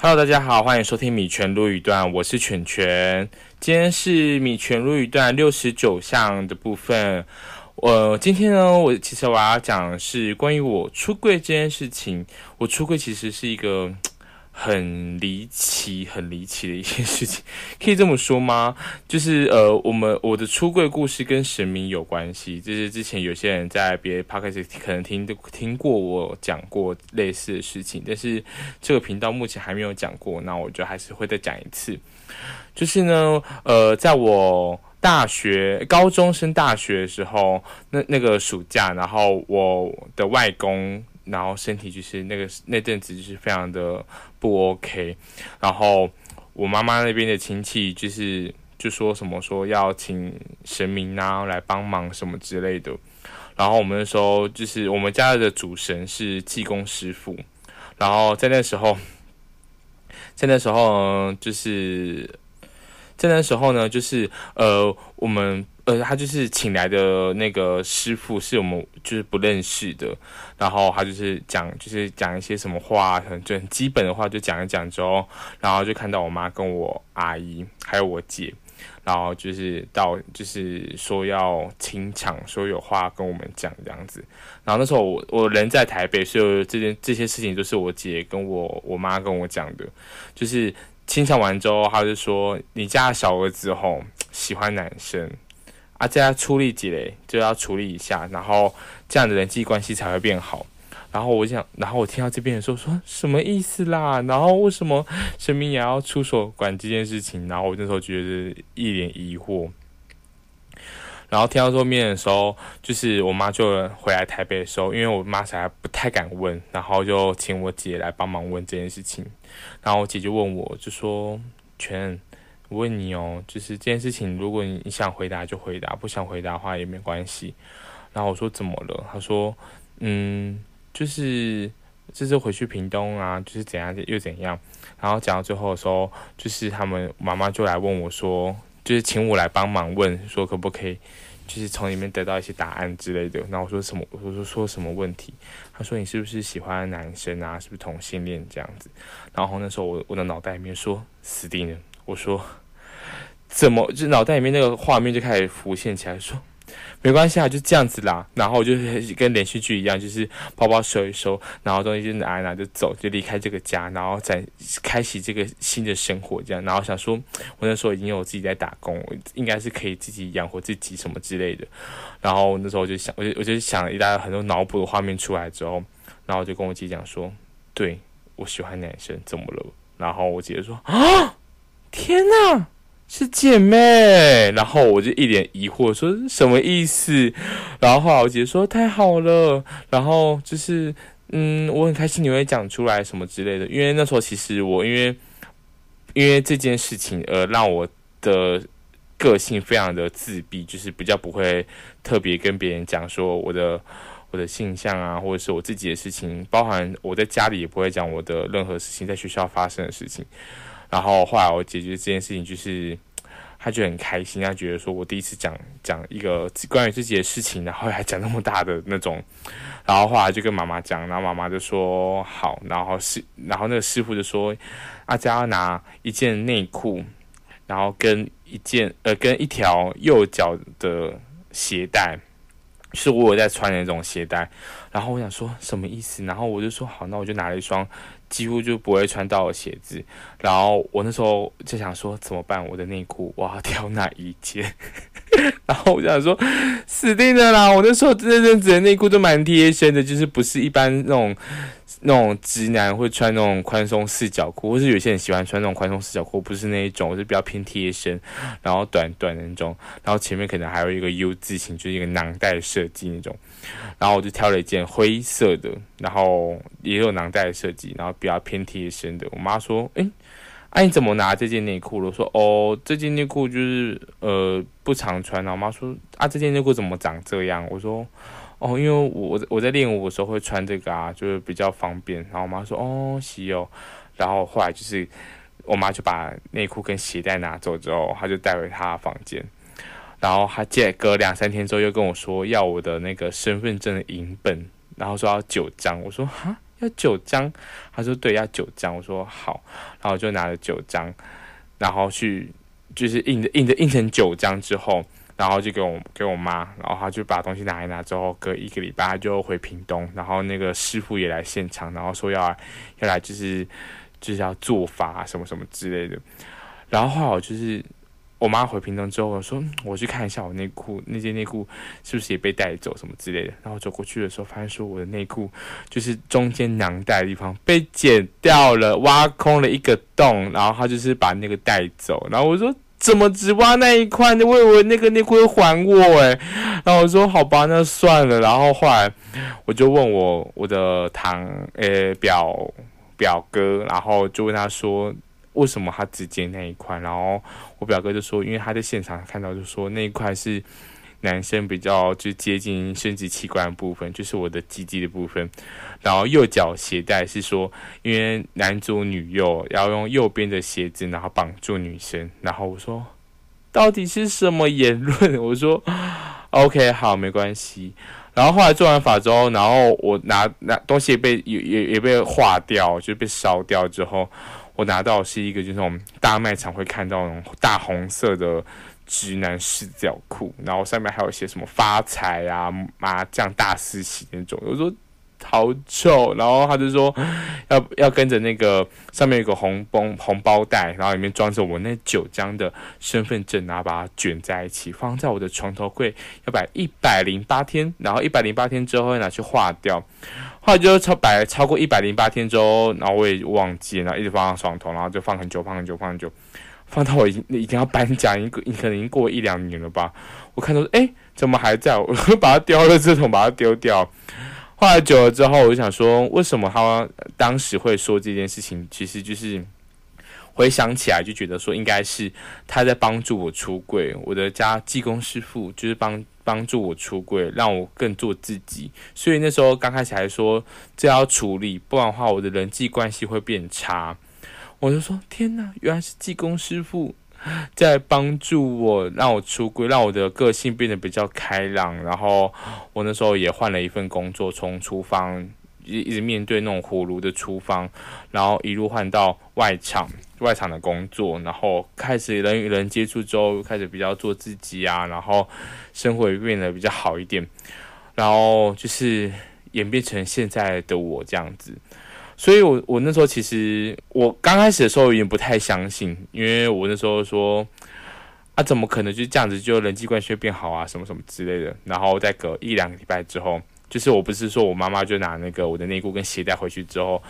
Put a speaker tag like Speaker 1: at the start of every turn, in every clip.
Speaker 1: Hello，大家好，欢迎收听米泉录语段，我是犬犬。今天是米泉录语段六十九项的部分。呃今天呢，我其实我要讲的是关于我出柜这件事情。我出柜其实是一个。很离奇，很离奇的一件事情，可以这么说吗？就是呃，我们我的出柜故事跟神明有关系。就是之前有些人在别的 podcast 可能听听过我讲过类似的事情，但是这个频道目前还没有讲过。那我就还是会再讲一次。就是呢，呃，在我大学高中升大学的时候，那那个暑假，然后我的外公。然后身体就是那个那阵子就是非常的不 OK，然后我妈妈那边的亲戚就是就说什么说要请神明啊来帮忙什么之类的，然后我们那时候就是我们家的主神是济公师傅，然后在那时候，在那时候就是在那时候呢，就是呃我们。呃，他就是请来的那个师傅，是我们就是不认识的。然后他就是讲，就是讲一些什么话，很就很基本的话，就讲一讲之后，然后就看到我妈跟我阿姨还有我姐，然后就是到就是说要清场，说有话跟我们讲这样子。然后那时候我我人在台北，所以这件这些事情都是我姐跟我我妈跟我讲的。就是清场完之后，他就说你家小儿子吼喜欢男生。啊，这要处理几嘞，就要处理一下，然后这样的人际关系才会变好。然后我想，然后我听到这边的时候说什么意思啦？然后为什么神明也要出手管这件事情？然后我那时候觉得一脸疑惑。然后听到后面的时候，就是我妈就回来台北的时候，因为我妈才不太敢问，然后就请我姐来帮忙问这件事情。然后我姐就问我，就说全。问你哦，就是这件事情，如果你你想回答就回答，不想回答的话也没关系。然后我说怎么了？他说，嗯，就是这次回去屏东啊，就是怎样又怎样。然后讲到最后的时候，就是他们妈妈就来问我说，就是请我来帮忙问，说可不可以，就是从里面得到一些答案之类的。然后我说什么？我说说什么问题？他说你是不是喜欢男生啊？是不是同性恋这样子？然后那时候我我的脑袋里面说死定了。我说，怎么就脑袋里面那个画面就开始浮现起来，说没关系啊，就这样子啦。然后我就是跟连续剧一样，就是包包收一收，然后东西就拿一拿就走，就离开这个家，然后再开启这个新的生活。这样，然后想说，我那时候已经有自己在打工，应该是可以自己养活自己什么之类的。然后那时候我就想，我就我就想一大堆很多脑补的画面出来之后，然后就跟我姐讲说，对我喜欢男生，怎么了？然后我姐说啊。天呐，是姐妹！然后我就一脸疑惑，说什么意思？然后后来我姐说太好了，然后就是嗯，我很开心你会讲出来什么之类的。因为那时候其实我因为因为这件事情而让我的个性非常的自闭，就是比较不会特别跟别人讲说我的我的性向啊，或者是我自己的事情，包含我在家里也不会讲我的任何事情，在学校发生的事情。然后后来我解决这件事情，就是他就很开心，他觉得说我第一次讲讲一个关于自己的事情，然后还讲那么大的那种，然后后来就跟妈妈讲，然后妈妈就说好，然后师然后那个师傅就说阿佳拿一件内裤，然后跟一件呃跟一条右脚的鞋带，是我有在穿的那种鞋带，然后我想说什么意思，然后我就说好，那我就拿了一双。几乎就不会穿到的鞋子，然后我那时候就想说怎么办？我的内裤我要挑哪一件？然后我就想说死定了啦！我那时候这阵子的内裤都蛮贴身的，就是不是一般那种那种直男会穿那种宽松四角裤，或是有些人喜欢穿那种宽松四角裤，不是那一种，我是比较偏贴身，然后短短的那种，然后前面可能还有一个 U 字形，就是一个囊袋设计那种。然后我就挑了一件灰色的，然后也有囊袋的设计，然后比较偏贴身的。我妈说：“哎，你怎么拿这件内裤了？”我说：“哦，这件内裤就是呃不常穿。”然后我妈说：“啊，这件内裤怎么长这样？”我说：“哦，因为我我在练舞的时候会穿这个啊，就是比较方便。”然后我妈说：“哦，行哦。”然后后来就是我妈就把内裤跟鞋带拿走之后，她就带回她房间。然后她借隔两三天之后又跟我说要我的那个身份证的影本，然后说要九张。我说哈要九张？他说对，要九张。我说好，然后就拿了九张，然后去就是印的印的印成九张之后，然后就给我给我妈，然后他就把东西拿一拿之后，隔一个礼拜就回屏东，然后那个师傅也来现场，然后说要要来就是就是要做法什么什么之类的，然后后来我就是。我妈回屏东之后，我说我去看一下我内裤，那件内裤是不是也被带走什么之类的。然后走过去的时候，发现说我的内裤就是中间囊袋的地方被剪掉了，挖空了一个洞，然后他就是把那个带走。然后我说怎么只挖那一块？我以为那个内裤会还我诶。然后我说好吧，那算了。然后后来我就问我我的堂诶表表哥，然后就问他说。为什么他只剪那一块？然后我表哥就说，因为他在现场看到，就说那一块是男生比较就接近生殖器官的部分，就是我的鸡鸡的部分。然后右脚鞋带是说，因为男左女右要用右边的鞋子，然后绑住女生。然后我说，到底是什么言论？我说，OK，好，没关系。然后后来做完法之后，然后我拿拿东西也被也也也被化掉，就被烧掉之后。我拿到是一个，就是那种大卖场会看到那种大红色的直男视角裤，然后上面还有一些什么发财啊、麻将大师席那种。有时候好丑，然后他就说 要要跟着那个上面有个红绷红包袋，然后里面装着我那九张的身份证，然后把它卷在一起，放在我的床头柜，要摆一百零八天，然后一百零八天之后会拿去化掉。后来就超摆超过一百零八天之后，然后我也忘记，然后一直放在床头，然后就放很久，放很久，放很久，放到我已经已经要搬家，一个可能已经过一两年了吧。我看到哎，怎么还在？我把它丢了，这桶把它丢掉。后来久了之后，我就想说，为什么他当时会说这件事情？其实就是回想起来，就觉得说应该是他在帮助我出柜。我的家技工师傅就是帮。帮助我出柜，让我更做自己。所以那时候刚开始还说这要处理，不然的话我的人际关系会变差。我就说天哪，原来是技工师傅 在帮助我，让我出柜，让我的个性变得比较开朗。然后我那时候也换了一份工作，从厨房一一直面对那种火炉的厨房，然后一路换到外场。外场的工作，然后开始人与人接触之后，开始比较做自己啊，然后生活也变得比较好一点，然后就是演变成现在的我这样子。所以，我我那时候其实我刚开始的时候有点不太相信，因为我那时候说啊，怎么可能就这样子就人际关系变好啊，什么什么之类的。然后再隔一两个礼拜之后，就是我不是说我妈妈就拿那个我的内裤跟鞋带回去之后。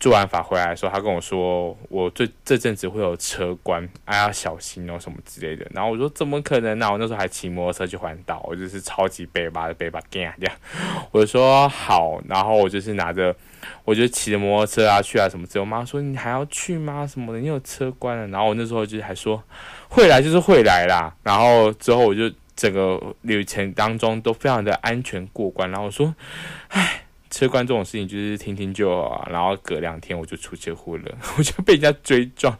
Speaker 1: 做完法回来的时候，他跟我说：“我这这阵子会有车关，哎，要小心哦，什么之类的。”然后我说：“怎么可能呢？我那时候还骑摩托车去环岛，我就是超级背吧的背把干这样。”我就说：“好。”然后我就是拿着，我就骑着摩托车啊去啊什么之类。我妈说：“你还要去吗？什么的？你有车关了。”然后我那时候就还说：“会来就是会来啦。”然后之后我就整个旅程当中都非常的安全过关。然后我说：“唉。”车关这种事情就是听听就好，然后隔两天我就出车祸了，我就被人家追撞，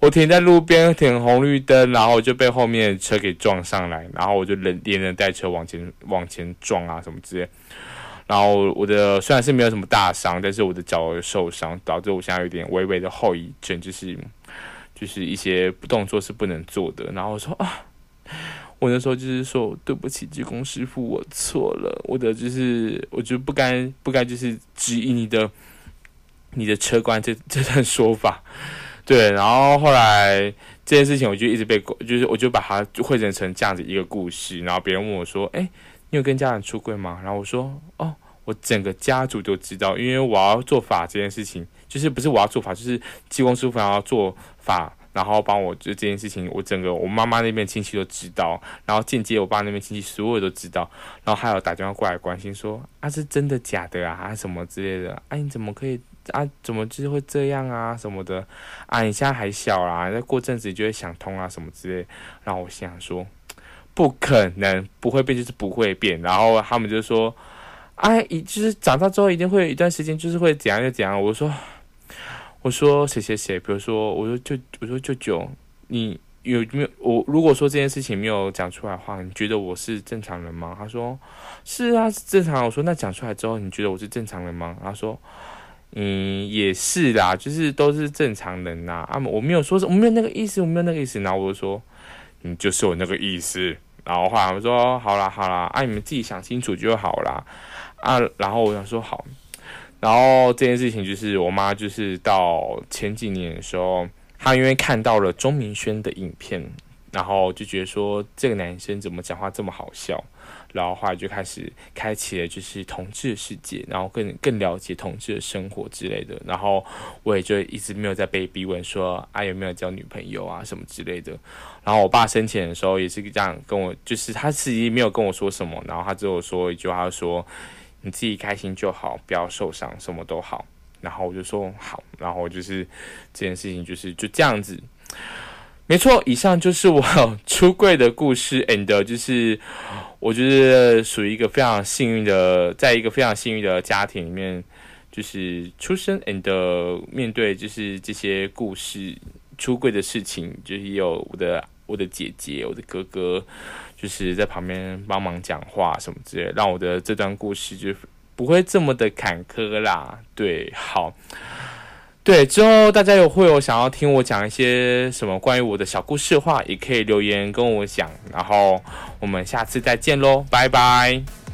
Speaker 1: 我停在路边停红绿灯，然后就被后面车给撞上来，然后我就连连人带车往前往前撞啊什么之类，然后我的虽然是没有什么大伤，但是我的脚受伤，导致我现在有点微微的后遗症，就是就是一些动作是不能做的，然后我说啊。我那时候就是说对不起，技工师傅，我错了。我的就是我就不该不该就是质疑你的你的车关这这段说法，对。然后后来这件事情我就一直被就是我就把它汇整成这样子一个故事。然后别人问我说：“哎，你有跟家人出柜吗？”然后我说：“哦，我整个家族都知道，因为我要做法这件事情，就是不是我要做法，就是技工师傅要做法。”然后帮我就这件事情，我整个我妈妈那边亲戚都知道，然后间接我爸那边亲戚所有都知道，然后还有打电话过来关心说啊是真的假的啊什么之类的，啊你怎么可以啊怎么就是会这样啊什么的，啊你现在还小啦，再过阵子就会想通啊什么之类，然后我想说不可能不会变就是不会变，然后他们就说哎一就是长大之后一定会有一段时间就是会怎样就怎样，我说。我说谁谁谁，比如说我说舅，我说舅舅，你有没有我？如果说这件事情没有讲出来的话，你觉得我是正常人吗？他说是啊，正常。我说那讲出来之后，你觉得我是正常人吗？他说嗯，也是啦，就是都是正常人呐。啊，我没有说，我没有那个意思，我没有那个意思。然后我就说，你就是有那个意思。然后后来我说，好啦好啦，啊，你们自己想清楚就好啦。啊，然后我想说好。然后这件事情就是我妈，就是到前几年的时候，她因为看到了钟明轩的影片，然后就觉得说这个男生怎么讲话这么好笑。然后后来就开始开启了就是同志的世界，然后更更了解同志的生活之类的。然后我也就一直没有在被逼问说啊有没有交女朋友啊什么之类的。然后我爸生前的时候也是这样跟我，就是他自己没有跟我说什么，然后他只有说一句话说你自己开心就好，不要受伤，什么都好。然后我就说好，然后就是这件事情就是就这样子。没错，以上就是我 出柜的故事，and 就是我觉得属于一个非常幸运的，在一个非常幸运的家庭里面，就是出生，and 面对就是这些故事出柜的事情，就是有我的我的姐姐、我的哥哥，就是在旁边帮忙讲话什么之类，让我的这段故事就不会这么的坎坷啦。对，好。对，之后大家有会有想要听我讲一些什么关于我的小故事的话，也可以留言跟我讲。然后我们下次再见喽，拜拜。